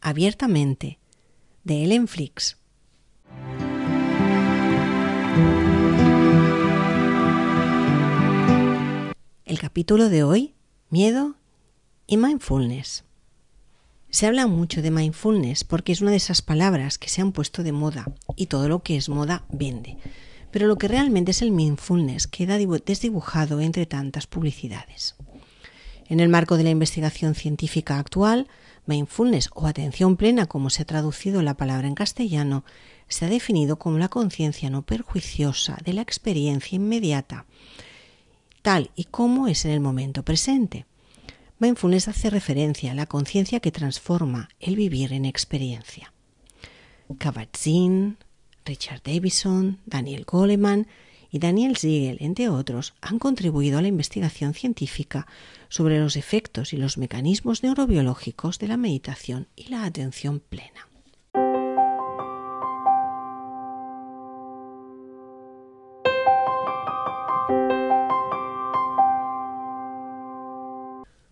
Abiertamente de Ellen Flix. El capítulo de hoy, miedo y mindfulness. Se habla mucho de mindfulness porque es una de esas palabras que se han puesto de moda y todo lo que es moda vende. Pero lo que realmente es el mindfulness queda desdibujado entre tantas publicidades. En el marco de la investigación científica actual, mindfulness o atención plena, como se ha traducido la palabra en castellano, se ha definido como la conciencia no perjuiciosa de la experiencia inmediata, tal y como es en el momento presente. Mindfulness hace referencia a la conciencia que transforma el vivir en experiencia. Kabat-Zinn, Richard Davison, Daniel Goleman y Daniel Siegel, entre otros, han contribuido a la investigación científica sobre los efectos y los mecanismos neurobiológicos de la meditación y la atención plena.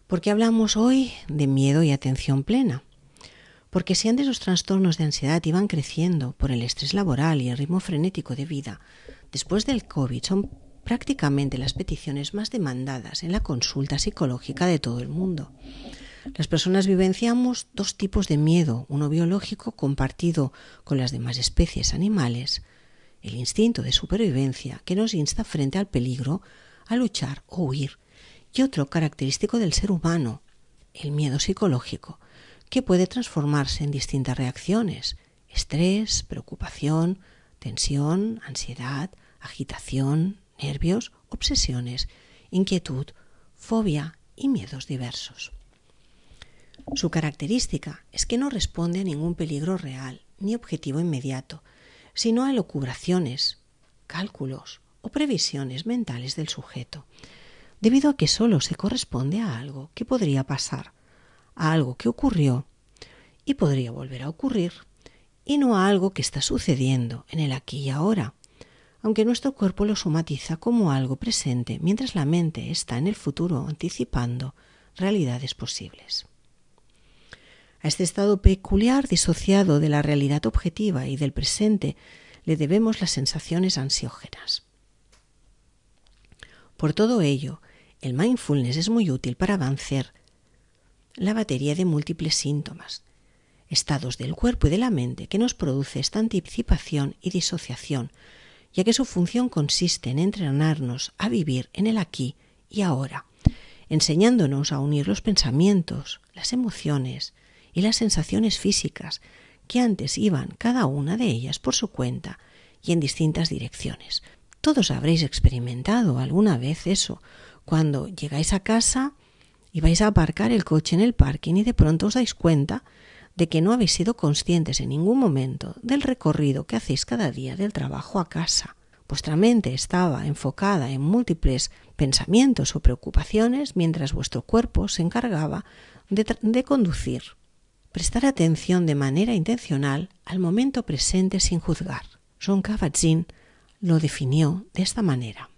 ¿Por qué hablamos hoy de miedo y atención plena? Porque si antes los trastornos de ansiedad iban creciendo por el estrés laboral y el ritmo frenético de vida, después del COVID son prácticamente las peticiones más demandadas en la consulta psicológica de todo el mundo. Las personas vivenciamos dos tipos de miedo, uno biológico compartido con las demás especies animales, el instinto de supervivencia que nos insta frente al peligro a luchar o huir, y otro característico del ser humano, el miedo psicológico, que puede transformarse en distintas reacciones, estrés, preocupación, tensión, ansiedad, agitación, nervios, obsesiones, inquietud, fobia y miedos diversos. Su característica es que no responde a ningún peligro real ni objetivo inmediato, sino a elucubraciones, cálculos o previsiones mentales del sujeto, debido a que solo se corresponde a algo que podría pasar, a algo que ocurrió y podría volver a ocurrir, y no a algo que está sucediendo en el aquí y ahora, aunque nuestro cuerpo lo somatiza como algo presente mientras la mente está en el futuro anticipando realidades posibles. A este estado peculiar disociado de la realidad objetiva y del presente le debemos las sensaciones ansiógenas. Por todo ello, el mindfulness es muy útil para avanzar la batería de múltiples síntomas, estados del cuerpo y de la mente que nos produce esta anticipación y disociación, ya que su función consiste en entrenarnos a vivir en el aquí y ahora, enseñándonos a unir los pensamientos, las emociones y las sensaciones físicas que antes iban cada una de ellas por su cuenta y en distintas direcciones. Todos habréis experimentado alguna vez eso, cuando llegáis a casa y vais a aparcar el coche en el parking y de pronto os dais cuenta de que no habéis sido conscientes en ningún momento del recorrido que hacéis cada día del trabajo a casa. Vuestra mente estaba enfocada en múltiples pensamientos o preocupaciones mientras vuestro cuerpo se encargaba de, conducir. Prestar atención de manera intencional al momento presente sin juzgar. John Kabat-Zinn lo definió de esta manera.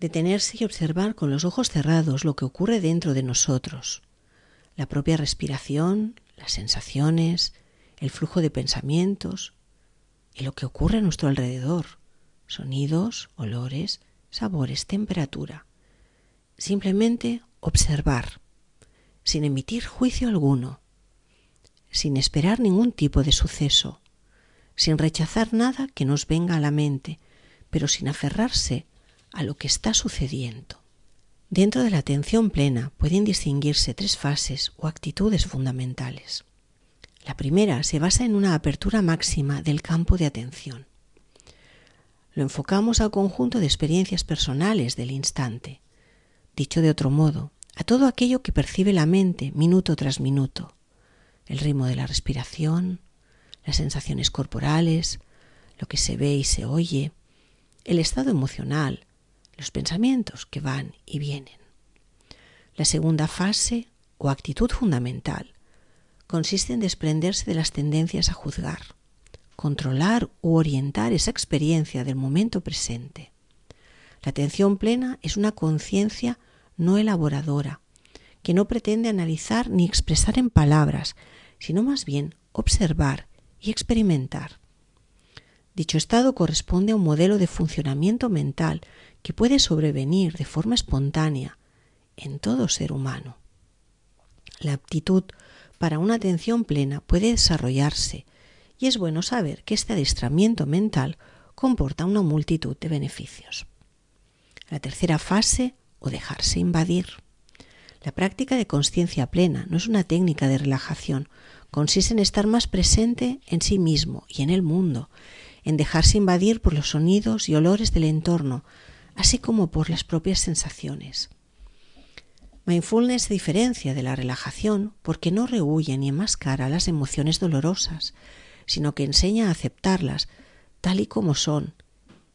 Detenerse y observar con los ojos cerrados lo que ocurre dentro de nosotros, la propia respiración, las sensaciones, el flujo de pensamientos y lo que ocurre a nuestro alrededor, sonidos, olores, sabores, temperatura. Simplemente observar, sin emitir juicio alguno, sin esperar ningún tipo de suceso, sin rechazar nada que nos venga a la mente, pero sin aferrarse a lo que está sucediendo. Dentro de la atención plena pueden distinguirse tres fases o actitudes fundamentales. La primera se basa en una apertura máxima del campo de atención. Lo enfocamos al conjunto de experiencias personales del instante, dicho de otro modo, a todo aquello que percibe la mente minuto tras minuto, el ritmo de la respiración, las sensaciones corporales, lo que se ve y se oye, el estado emocional, los pensamientos que van y vienen. La segunda fase o actitud fundamental consiste en desprenderse de las tendencias a juzgar, controlar u orientar esa experiencia del momento presente. La atención plena es una conciencia no elaboradora, que no pretende analizar ni expresar en palabras, sino más bien observar y experimentar. Dicho estado corresponde a un modelo de funcionamiento mental que puede sobrevenir de forma espontánea en todo ser humano. La aptitud para una atención plena puede desarrollarse y es bueno saber que este adiestramiento mental comporta una multitud de beneficios. La tercera fase o dejarse invadir. La práctica de conciencia plena no es una técnica de relajación, consiste en estar más presente en sí mismo y en el mundo, en dejarse invadir por los sonidos y olores del entorno, así como por las propias sensaciones. Mindfulness diferencia de la relajación porque no rehuye ni enmascara las emociones dolorosas, sino que enseña a aceptarlas tal y como son,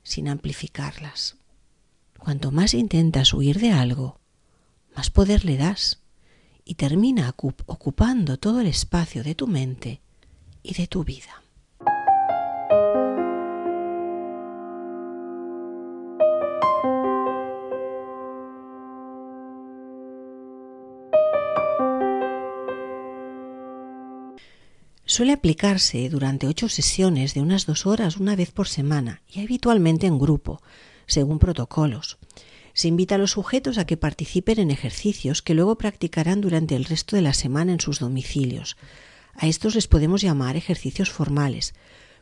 sin amplificarlas. Cuanto más intentas huir de algo, más poder le das y termina ocupando todo el espacio de tu mente y de tu vida. Suele aplicarse durante ocho sesiones de unas dos horas una vez por semana y habitualmente en grupo, según protocolos. Se invita a los sujetos a que participen en ejercicios que luego practicarán durante el resto de la semana en sus domicilios. A estos les podemos llamar ejercicios formales,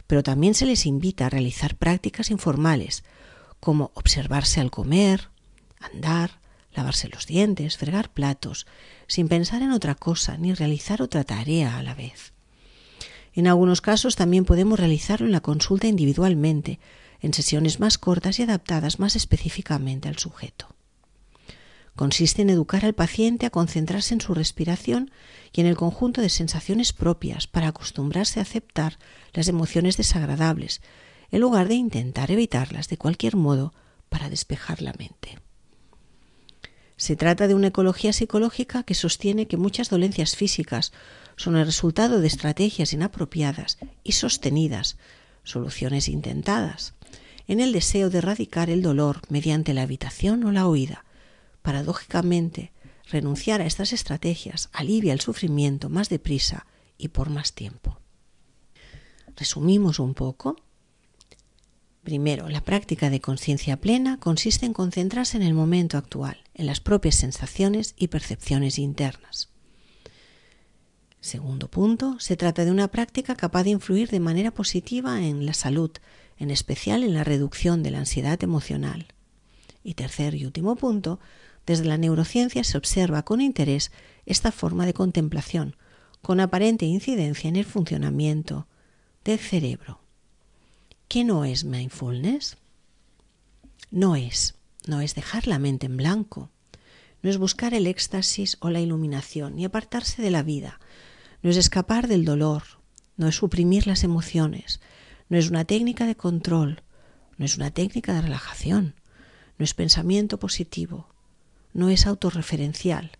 pero también se les invita a realizar prácticas informales, como observarse al comer, andar, lavarse los dientes, fregar platos, sin pensar en otra cosa ni realizar otra tarea a la vez. En algunos casos también podemos realizarlo en la consulta individualmente, en sesiones más cortas y adaptadas más específicamente al sujeto. Consiste en educar al paciente a concentrarse en su respiración y en el conjunto de sensaciones propias para acostumbrarse a aceptar las emociones desagradables, en lugar de intentar evitarlas de cualquier modo para despejar la mente. Se trata de una ecología psicológica que sostiene que muchas dolencias físicas son el resultado de estrategias inapropiadas y sostenidas, soluciones intentadas, en el deseo de erradicar el dolor mediante la evitación o la huida. Paradójicamente, renunciar a estas estrategias alivia el sufrimiento más deprisa y por más tiempo. Resumimos un poco. Primero, la práctica de conciencia plena consiste en concentrarse en el momento actual, en las propias sensaciones y percepciones internas. Segundo punto, se trata de una práctica capaz de influir de manera positiva en la salud, en especial en la reducción de la ansiedad emocional. Y tercer y último punto, desde la neurociencia se observa con interés esta forma de contemplación, con aparente incidencia en el funcionamiento del cerebro. ¿Qué no es mindfulness? No es, no es dejar la mente en blanco, no es buscar el éxtasis o la iluminación, ni apartarse de la vida, no es escapar del dolor, no es suprimir las emociones, no es una técnica de control, no es una técnica de relajación, no es pensamiento positivo, no es autorreferencial.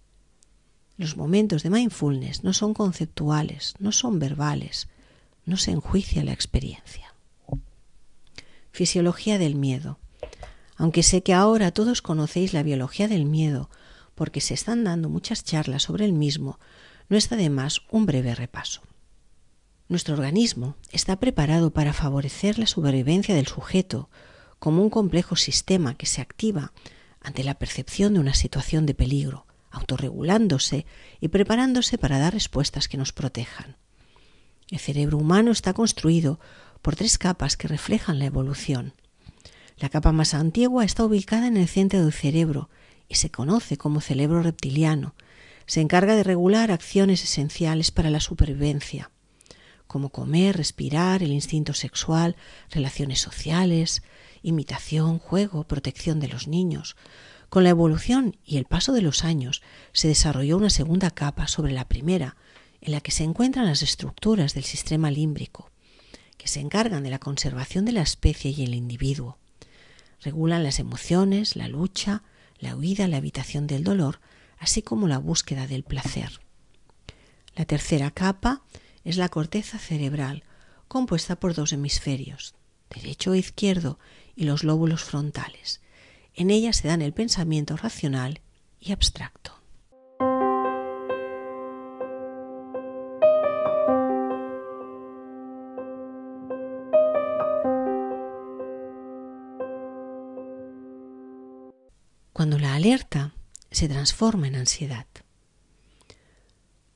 Los momentos de mindfulness no son conceptuales, no son verbales, no se enjuicia la experiencia. Fisiología del miedo. Aunque sé que ahora todos conocéis la biología del miedo, porque se están dando muchas charlas sobre el mismo, no está de más un breve repaso. Nuestro organismo está preparado para favorecer la supervivencia del sujeto como un complejo sistema que se activa ante la percepción de una situación de peligro, autorregulándose y preparándose para dar respuestas que nos protejan. El cerebro humano está construido por tres capas que reflejan la evolución. La capa más antigua está ubicada en el centro del cerebro y se conoce como cerebro reptiliano. Se encarga de regular acciones esenciales para la supervivencia, como comer, respirar, el instinto sexual, relaciones sociales, imitación, juego, protección de los niños. Con la evolución y el paso de los años se desarrolló una segunda capa sobre la primera, en la que se encuentran las estructuras del sistema límbrico que se encargan de la conservación de la especie y el individuo. Regulan las emociones, la lucha, la huida, la evitación del dolor, así como la búsqueda del placer. La tercera capa es la corteza cerebral, compuesta por dos hemisferios, derecho e izquierdo, y los lóbulos frontales. En ella se dan el pensamiento racional y abstracto. Se transforma en ansiedad.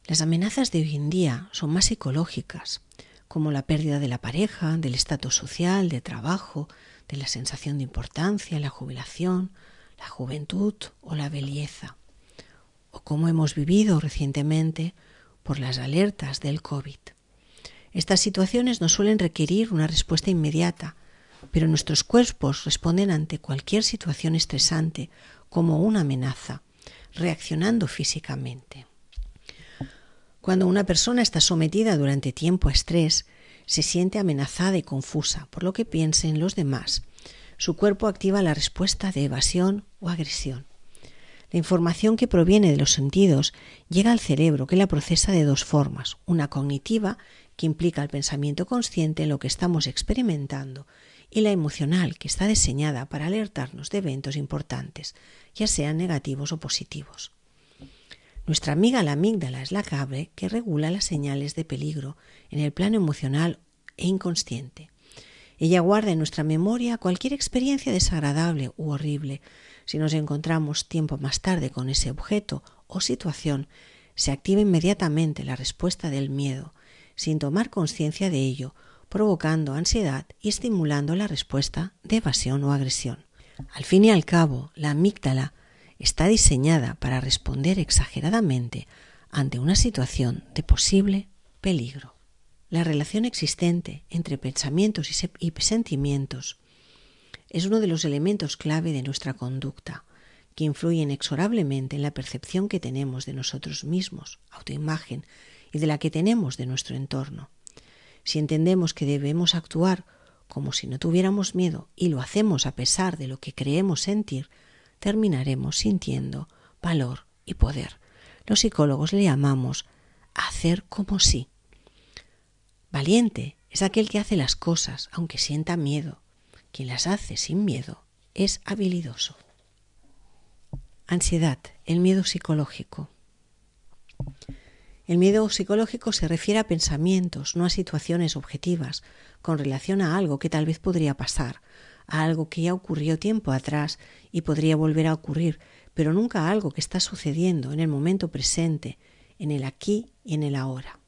Las amenazas de hoy en día son más psicológicas, como la pérdida de la pareja, del estatus social, de trabajo, de la sensación de importancia, la jubilación, la juventud o la belleza, o como hemos vivido recientemente por las alertas del COVID. Estas situaciones no suelen requerir una respuesta inmediata, pero nuestros cuerpos responden ante cualquier situación estresante como una amenaza, reaccionando físicamente. Cuando una persona está sometida durante tiempo a estrés, se siente amenazada y confusa por lo que piensen los demás. Su cuerpo activa la respuesta de evasión o agresión. La información que proviene de los sentidos llega al cerebro que la procesa de dos formas, una cognitiva, que implica el pensamiento consciente en lo que estamos experimentando, y la emocional, que está diseñada para alertarnos de eventos importantes, ya sean negativos o positivos. Nuestra amiga la amígdala es la cable que regula las señales de peligro en el plano emocional e inconsciente. Ella guarda en nuestra memoria cualquier experiencia desagradable u horrible. Si nos encontramos tiempo más tarde con ese objeto o situación, se activa inmediatamente la respuesta del miedo, sin tomar conciencia de ello, provocando ansiedad y estimulando la respuesta de evasión o agresión. Al fin y al cabo, la amígdala está diseñada para responder exageradamente ante una situación de posible peligro. La relación existente entre pensamientos y sentimientos es uno de los elementos clave de nuestra conducta, que influye inexorablemente en la percepción que tenemos de nosotros mismos, autoimagen, y de la que tenemos de nuestro entorno. Si entendemos que debemos actuar como si no tuviéramos miedo y lo hacemos a pesar de lo que creemos sentir, terminaremos sintiendo valor y poder. Los psicólogos le llamamos hacer como si. Valiente es aquel que hace las cosas aunque sienta miedo. Quien las hace sin miedo es habilidoso. Ansiedad, el miedo psicológico. El miedo psicológico se refiere a pensamientos, no a situaciones objetivas, con relación a algo que tal vez podría pasar, a algo que ya ocurrió tiempo atrás y podría volver a ocurrir, pero nunca a algo que está sucediendo en el momento presente, en el aquí y en el ahora.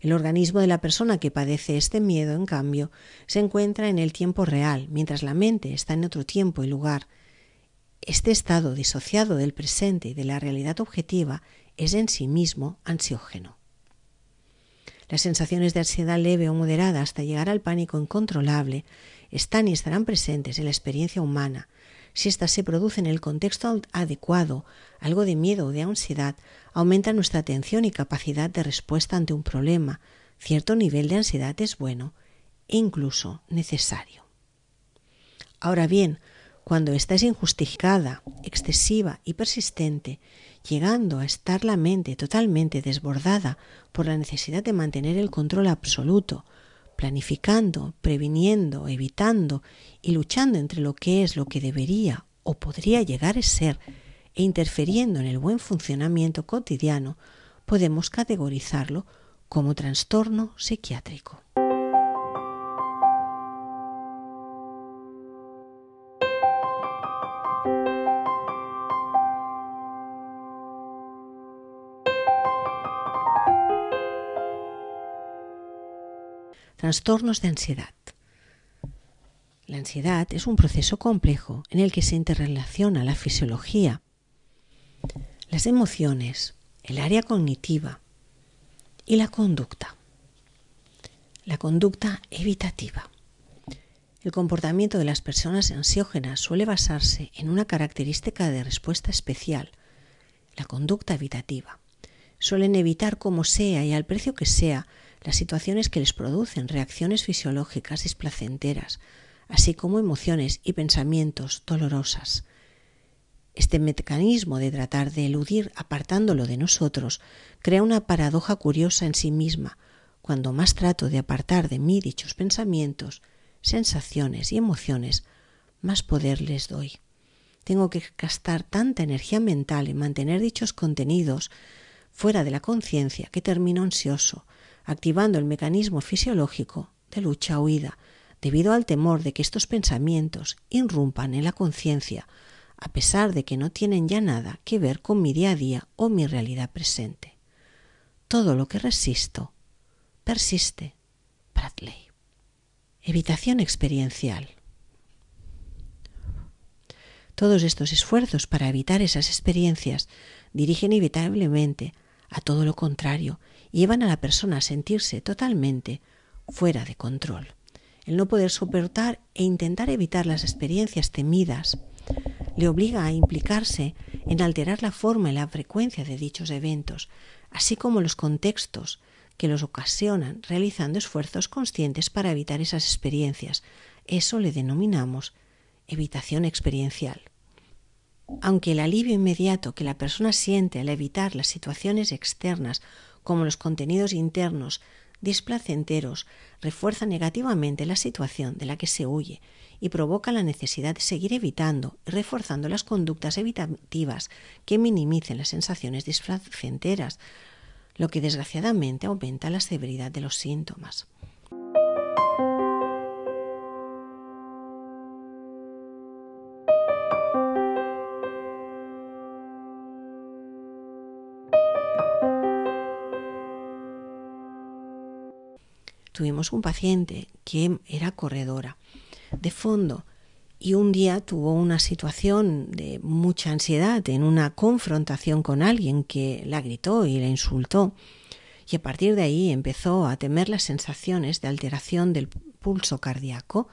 El organismo de la persona que padece este miedo, en cambio, se encuentra en el tiempo real, mientras la mente está en otro tiempo y lugar. Este estado disociado del presente y de la realidad objetiva es en sí mismo ansiógeno. Las sensaciones de ansiedad leve o moderada hasta llegar al pánico incontrolable están y estarán presentes en la experiencia humana. Si ésta se produce en el contexto adecuado, algo de miedo o de ansiedad aumenta nuestra atención y capacidad de respuesta ante un problema. Cierto nivel de ansiedad es bueno e incluso necesario. Ahora bien, cuando esta es injustificada, excesiva y persistente, llegando a estar la mente totalmente desbordada por la necesidad de mantener el control absoluto, planificando, previniendo, evitando y luchando entre lo que es lo que debería o podría llegar a ser e interfiriendo en el buen funcionamiento cotidiano, podemos categorizarlo como trastorno psiquiátrico. Trastornos de ansiedad. La ansiedad es un proceso complejo en el que se interrelaciona la fisiología, las emociones, el área cognitiva y la conducta. La conducta evitativa. El comportamiento de las personas ansiógenas suele basarse en una característica de respuesta especial, la conducta evitativa. Suelen evitar como sea y al precio que sea las situaciones que les producen reacciones fisiológicas displacenteras, así como emociones y pensamientos dolorosas. Este mecanismo de tratar de eludir apartándolo de nosotros crea una paradoja curiosa en sí misma. Cuando más trato de apartar de mí dichos pensamientos, sensaciones y emociones, más poder les doy. Tengo que gastar tanta energía mental en mantener dichos contenidos fuera de la conciencia que termino ansioso, activando el mecanismo fisiológico de lucha-huida, debido al temor de que estos pensamientos irrumpan en la conciencia, a pesar de que no tienen ya nada que ver con mi día a día o mi realidad presente. Todo lo que resisto persiste. Bradley. Evitación experiencial. Todos estos esfuerzos para evitar esas experiencias dirigen inevitablemente a todo lo contrario llevan a la persona a sentirse totalmente fuera de control. El no poder soportar e intentar evitar las experiencias temidas le obliga a implicarse en alterar la forma y la frecuencia de dichos eventos, así como los contextos que los ocasionan, realizando esfuerzos conscientes para evitar esas experiencias. Eso le denominamos evitación experiencial. Aunque el alivio inmediato que la persona siente al evitar las situaciones externas, como los contenidos internos displacenteros, refuerza negativamente la situación de la que se huye y provoca la necesidad de seguir evitando y reforzando las conductas evitativas que minimicen las sensaciones displacenteras, lo que desgraciadamente aumenta la severidad de los síntomas. Tuvimos un paciente que era corredora de fondo y un día tuvo una situación de mucha ansiedad en una confrontación con alguien que la gritó y la insultó y a partir de ahí empezó a temer las sensaciones de alteración del pulso cardíaco.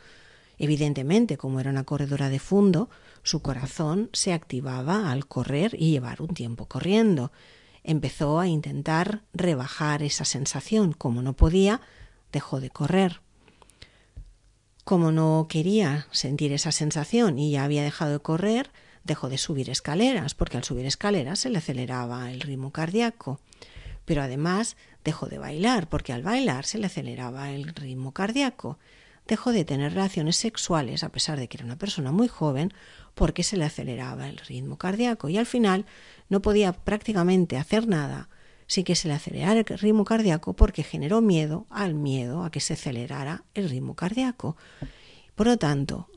Evidentemente, como era una corredora de fondo, su corazón se activaba al correr y llevar un tiempo corriendo. Empezó a intentar rebajar esa sensación. Como no podía, dejó de correr. Como no quería sentir esa sensación y ya había dejado de correr, dejó de subir escaleras, porque al subir escaleras se le aceleraba el ritmo cardíaco. Pero además dejó de bailar, porque al bailar se le aceleraba el ritmo cardíaco. Dejó de tener relaciones sexuales, a pesar de que era una persona muy joven, porque se le aceleraba el ritmo cardíaco. Y al final no podía prácticamente hacer nada sin que se le acelerara el ritmo cardíaco porque generó miedo al miedo a que se acelerara el ritmo cardíaco. Por lo tanto,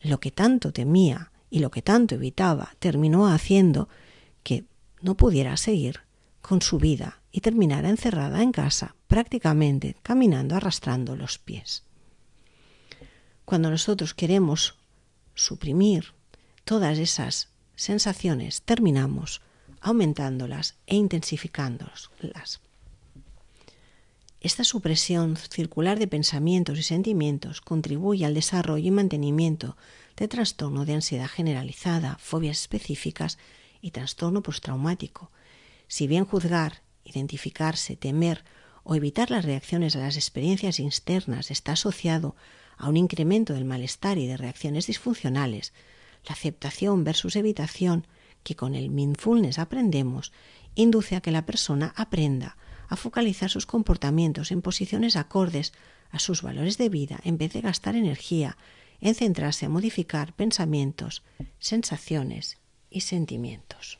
lo que tanto temía y lo que tanto evitaba terminó haciendo que no pudiera seguir con su vida y terminara encerrada en casa, prácticamente caminando arrastrando los pies. Cuando nosotros queremos suprimir todas esas sensaciones, terminamos aumentándolas e intensificándolas. Esta supresión circular de pensamientos y sentimientos contribuye al desarrollo y mantenimiento de trastorno de ansiedad generalizada, fobias específicas y trastorno postraumático. Si bien juzgar, identificarse, temer o evitar las reacciones a las experiencias externas está asociado a un incremento del malestar y de reacciones disfuncionales, la aceptación versus evitación que con el mindfulness aprendemos induce a que la persona aprenda a focalizar sus comportamientos en posiciones acordes a sus valores de vida en vez de gastar energía en centrarse en modificar pensamientos, sensaciones y sentimientos.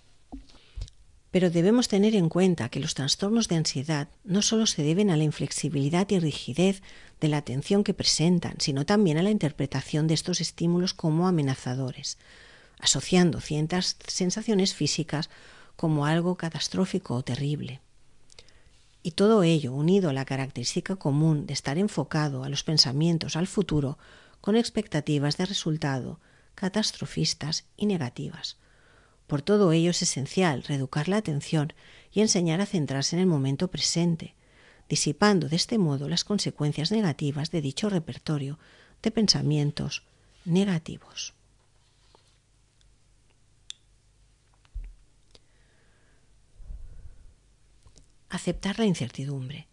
Pero debemos tener en cuenta que los trastornos de ansiedad no solo se deben a la inflexibilidad y rigidez de la atención que presentan, sino también a la interpretación de estos estímulos como amenazadores, asociando ciertas sensaciones físicas como algo catastrófico o terrible. Y todo ello unido a la característica común de estar enfocado a los pensamientos al futuro con expectativas de resultado catastrofistas y negativas. Por todo ello es esencial reeducar la atención y enseñar a centrarse en el momento presente, disipando de este modo las consecuencias negativas de dicho repertorio de pensamientos negativos. Aceptar la incertidumbre.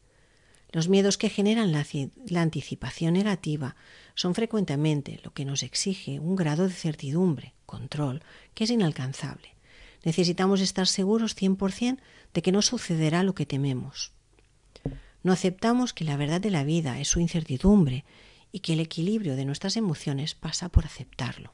Los miedos que generan la, la, anticipación negativa son frecuentemente lo que nos exige un grado de certidumbre, control, que es inalcanzable. Necesitamos estar seguros 100% de que no sucederá lo que tememos. No aceptamos que la verdad de la vida es su incertidumbre y que el equilibrio de nuestras emociones pasa por aceptarlo.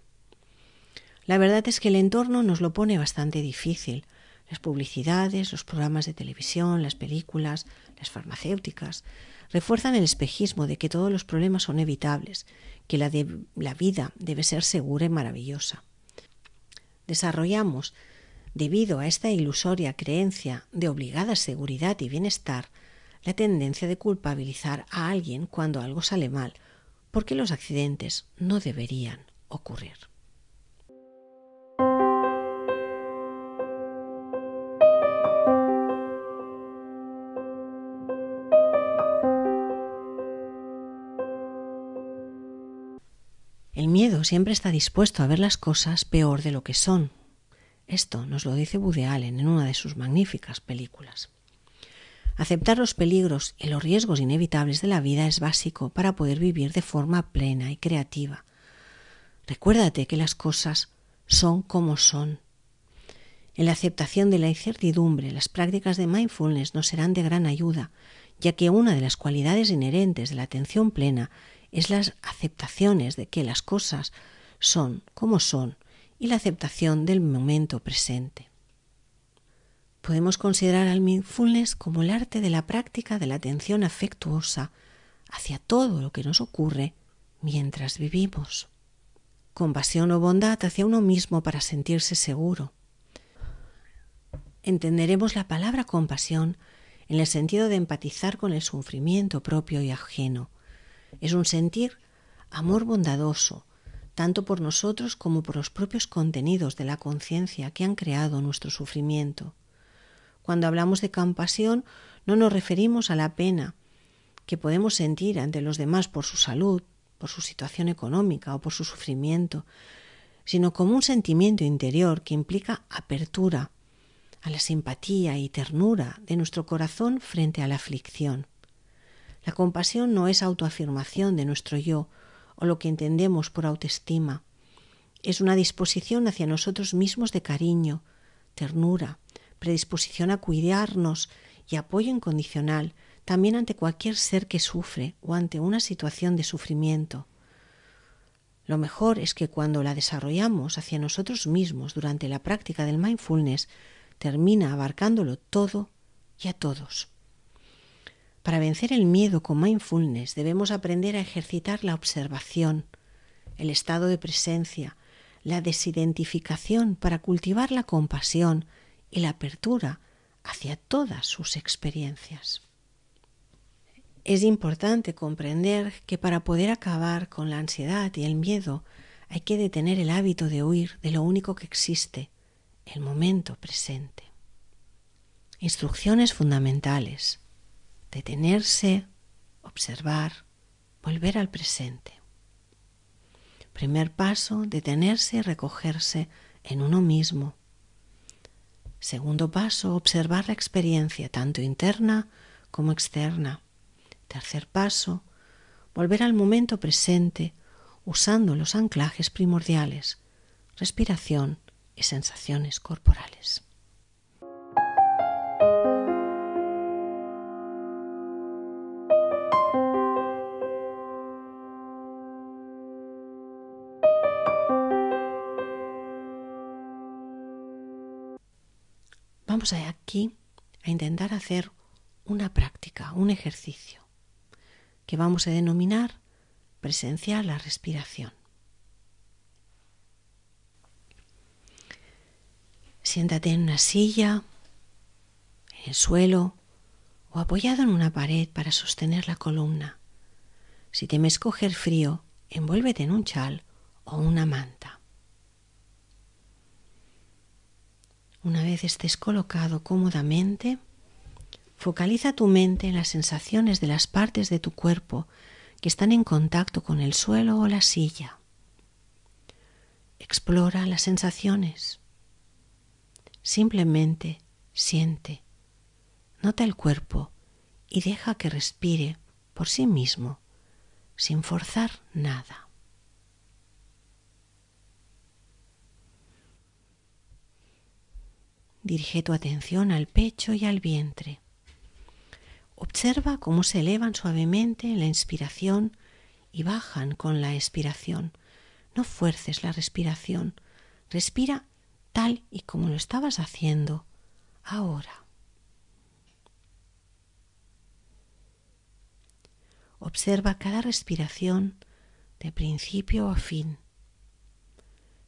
La verdad es que el entorno nos lo pone bastante difícil. Las publicidades, los programas de televisión, las películas, las farmacéuticas, refuerzan el espejismo de que todos los problemas son evitables, que la, la vida debe ser segura y maravillosa. Desarrollamos, debido a esta ilusoria creencia de obligada seguridad y bienestar, la tendencia de culpabilizar a alguien cuando algo sale mal, porque los accidentes no deberían ocurrir. Siempre está dispuesto a ver las cosas peor de lo que son. Esto nos lo dice Woody Allen en una de sus magníficas películas. Aceptar los peligros y los riesgos inevitables de la vida es básico para poder vivir de forma plena y creativa. Recuérdate que las cosas son como son. En la aceptación de la incertidumbre, las prácticas de mindfulness nos serán de gran ayuda, ya que una de las cualidades inherentes de la atención plena es las aceptaciones de que las cosas son como son y la aceptación del momento presente. Podemos considerar al mindfulness como el arte de la práctica de la atención afectuosa hacia todo lo que nos ocurre mientras vivimos. Compasión o bondad hacia uno mismo para sentirse seguro. Entenderemos la palabra compasión en el sentido de empatizar con el sufrimiento propio y ajeno. Es un sentir amor bondadoso, tanto por nosotros como por los propios contenidos de la conciencia que han creado nuestro sufrimiento. Cuando hablamos de compasión no nos referimos a la pena que podemos sentir ante los demás por su salud, por su situación económica o por su sufrimiento, sino como un sentimiento interior que implica apertura a la simpatía y ternura de nuestro corazón frente a la aflicción. La compasión no es autoafirmación de nuestro yo o lo que entendemos por autoestima. Es una disposición hacia nosotros mismos de cariño, ternura, predisposición a cuidarnos y apoyo incondicional también ante cualquier ser que sufre o ante una situación de sufrimiento. Lo mejor es que cuando la desarrollamos hacia nosotros mismos durante la práctica del mindfulness, termina abarcándolo todo y a todos. Para vencer el miedo con mindfulness debemos aprender a ejercitar la observación, el estado de presencia, la desidentificación para cultivar la compasión, y la apertura hacia todas sus experiencias. Es importante comprender que para poder acabar con la ansiedad y el miedo hay que detener el hábito de huir de lo único que existe, el momento presente. Instrucciones fundamentales. Detenerse, observar, volver al presente. Primer paso, detenerse y recogerse en uno mismo, Segundo paso, observar la experiencia tanto interna como externa. Tercer paso, volver al momento presente usando los anclajes primordiales, respiración y sensaciones corporales. Vamos aquí a intentar hacer una práctica, un ejercicio que vamos a denominar presenciar la respiración. Siéntate en una silla, en el suelo o apoyado en una pared para sostener la columna. Si temes coger frío, envuélvete en un chal o una manta. Una vez estés colocado cómodamente, focaliza tu mente en las sensaciones de las partes de tu cuerpo que están en contacto con el suelo o la silla. Explora las sensaciones. Simplemente siente, nota el cuerpo y deja que respire por sí mismo, sin forzar nada. Dirige tu atención al pecho y al vientre. Observa cómo se elevan suavemente en la inspiración y bajan con la expiración. No fuerces la respiración. Respira tal y como lo estabas haciendo ahora. Observa cada respiración de principio a fin.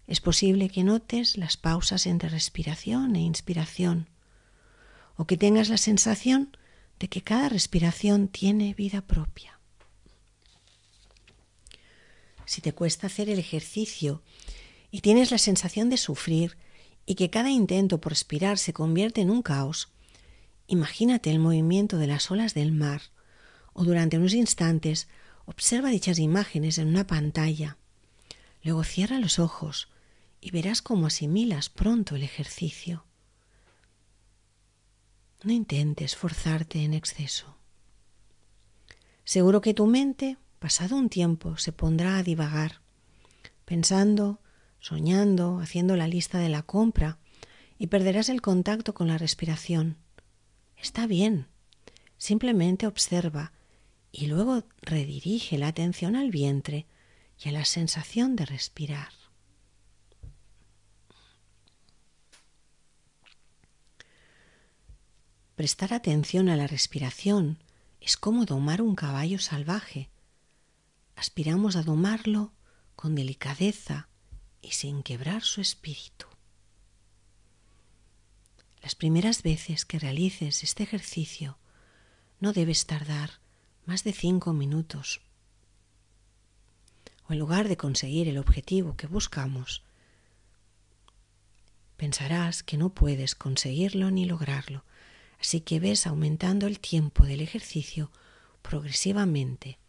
Es posible que notes las pausas entre respiración e inspiración o que tengas la sensación de que cada respiración tiene vida propia. Si te cuesta hacer el ejercicio y tienes la sensación de sufrir y que cada intento por respirar se convierte en un caos, imagínate el movimiento de las olas del mar o durante unos instantes observa dichas imágenes en una pantalla. Luego cierra los ojos y verás cómo asimilas pronto el ejercicio. No intentes forzarte en exceso. Seguro que tu mente, pasado un tiempo, se pondrá a divagar, pensando, soñando, haciendo la lista de la compra, y perderás el contacto con la respiración. Está bien. Simplemente observa y luego redirige la atención al vientre y a la sensación de respirar. Prestar atención a la respiración es como domar un caballo salvaje. Aspiramos a domarlo con delicadeza y sin quebrar su espíritu. Las primeras veces que realices este ejercicio no debes tardar más de cinco minutos. O en lugar de conseguir el objetivo que buscamos, pensarás que no puedes conseguirlo ni lograrlo Así que ves aumentando el tiempo del ejercicio progresivamente.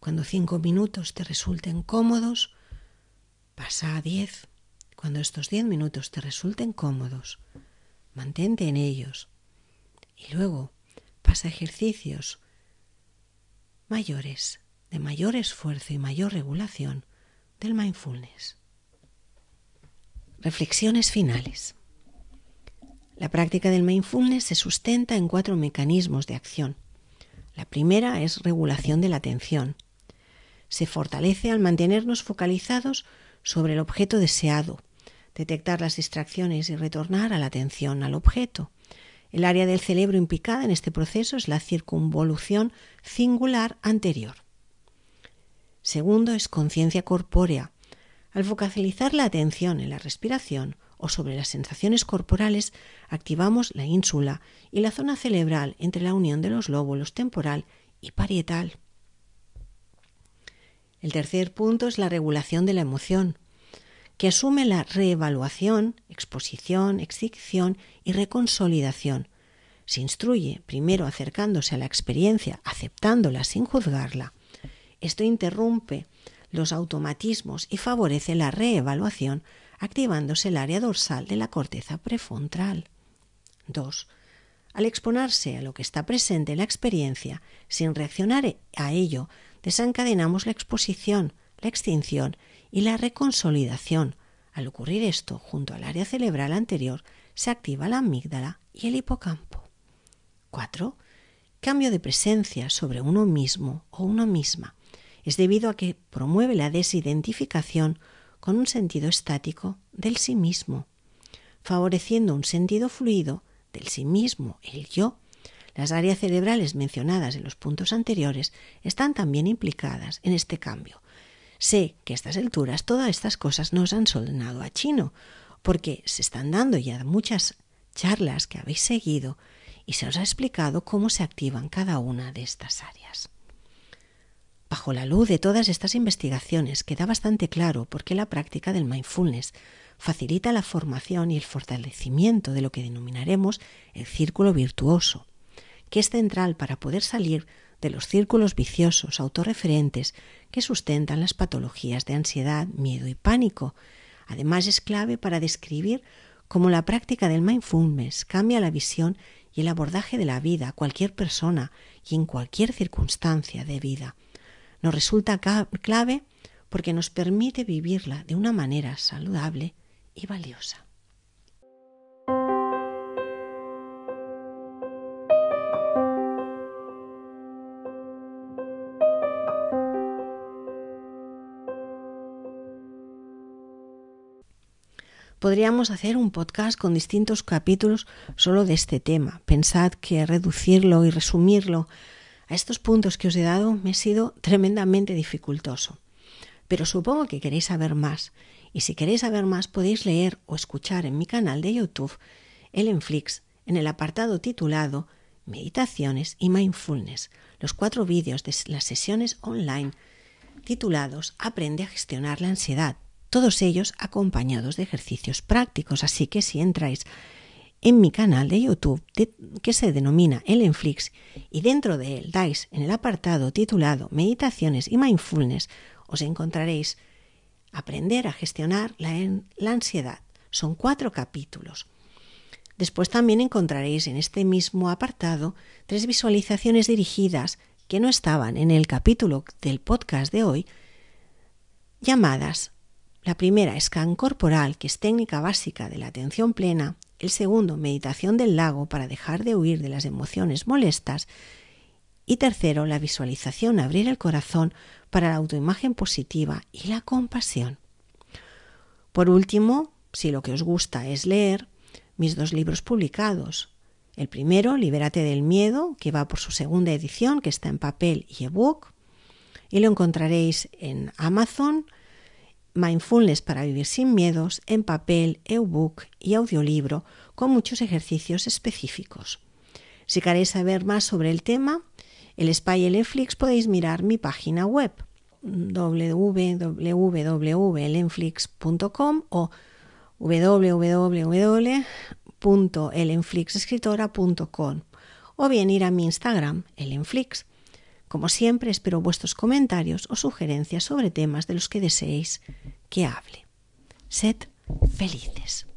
Cuando cinco minutos te resulten cómodos, pasa a diez. Cuando estos diez minutos te resulten cómodos, mantente en ellos. Y luego pasa ejercicios mayores, de mayor esfuerzo y mayor regulación del mindfulness. Reflexiones finales. La práctica del mindfulness se sustenta en cuatro mecanismos de acción. La primera es regulación de la atención. Se fortalece al mantenernos focalizados sobre el objeto deseado, detectar las distracciones y retornar a la atención al objeto. El área del cerebro implicada en este proceso es la circunvolución singular anterior. Segundo es conciencia corpórea. Al focalizar la atención en la respiración, o sobre las sensaciones corporales, activamos la ínsula y la zona cerebral entre la unión de los lóbulos temporal y parietal. El tercer punto es la regulación de la emoción, que asume la reevaluación, exposición, extinción y reconsolidación. Se instruye primero acercándose a la experiencia, aceptándola sin juzgarla. Esto interrumpe los automatismos y favorece la reevaluación activándose el área dorsal de la corteza prefrontal. 2. Al exponerse a lo que está presente en la experiencia, sin reaccionar a ello, desencadenamos la exposición, la extinción y la reconsolidación. Al ocurrir esto junto al área cerebral anterior, se activa la amígdala y el hipocampo. 4. Cambio de presencia sobre uno mismo o una misma. Es debido a que promueve la desidentificación con un sentido estático del sí mismo, favoreciendo un sentido fluido del sí mismo, el yo. Las áreas cerebrales mencionadas en los puntos anteriores están también implicadas en este cambio. Sé que a estas alturas todas estas cosas nos han sonado a chino, porque se están dando ya muchas charlas que habéis seguido y se os ha explicado cómo se activan cada una de estas áreas. Bajo la luz de todas estas investigaciones queda bastante claro por qué la práctica del mindfulness facilita la formación y el fortalecimiento de lo que denominaremos el círculo virtuoso, que es central para poder salir de los círculos viciosos autorreferentes que sustentan las patologías de ansiedad, miedo y pánico. Además es clave para describir como la práctica del mindfulness cambia la visión y el abordaje de la vida a cualquier persona y en cualquier circunstancia de vida. Nos resulta clave porque nos permite vivirla de una manera saludable y valiosa. Podríamos hacer un podcast con distintos capítulos solo de este tema. Pensad que reducirlo y resumirlo a estos puntos que os he dado me ha sido tremendamente dificultoso. Pero supongo que queréis saber más, y si queréis saber más podéis leer o escuchar en mi canal de YouTube el Enflix en el apartado titulado Meditaciones y Mindfulness, los cuatro vídeos de las sesiones online titulados Aprende a gestionar la ansiedad, todos ellos acompañados de ejercicios prácticos. Así que si entráis en mi canal de YouTube que se denomina El Enflix y dentro de él dais en el apartado titulado Meditaciones y Mindfulness, os encontraréis Aprender a gestionar la, la ansiedad. Son cuatro capítulos. Después también encontraréis en este mismo apartado tres visualizaciones dirigidas que no estaban en el capítulo del podcast de hoy, llamadas la primera, scan corporal, que es técnica básica de la atención plena. El segundo, meditación del lago para dejar de huir de las emociones molestas. Y tercero, la visualización, abrir el corazón para la autoimagen positiva y la compasión. Por último, si lo que os gusta es leer, mis dos libros publicados. El primero, Libérate del Miedo, que va por su segunda edición, que está en papel y ebook, y lo encontraréis en Amazon, Mindfulness para vivir sin miedos en papel, ebook y audiolibro con muchos ejercicios específicos. Si queréis saber más sobre el tema, el Spy y el Enflix podéis mirar mi página web www.elenflix.com o www.elenflixescritora.com o bien ir a mi Instagram, elenflix. Como siempre, espero vuestros comentarios o sugerencias sobre temas de los que deseéis que hable. Sed felices.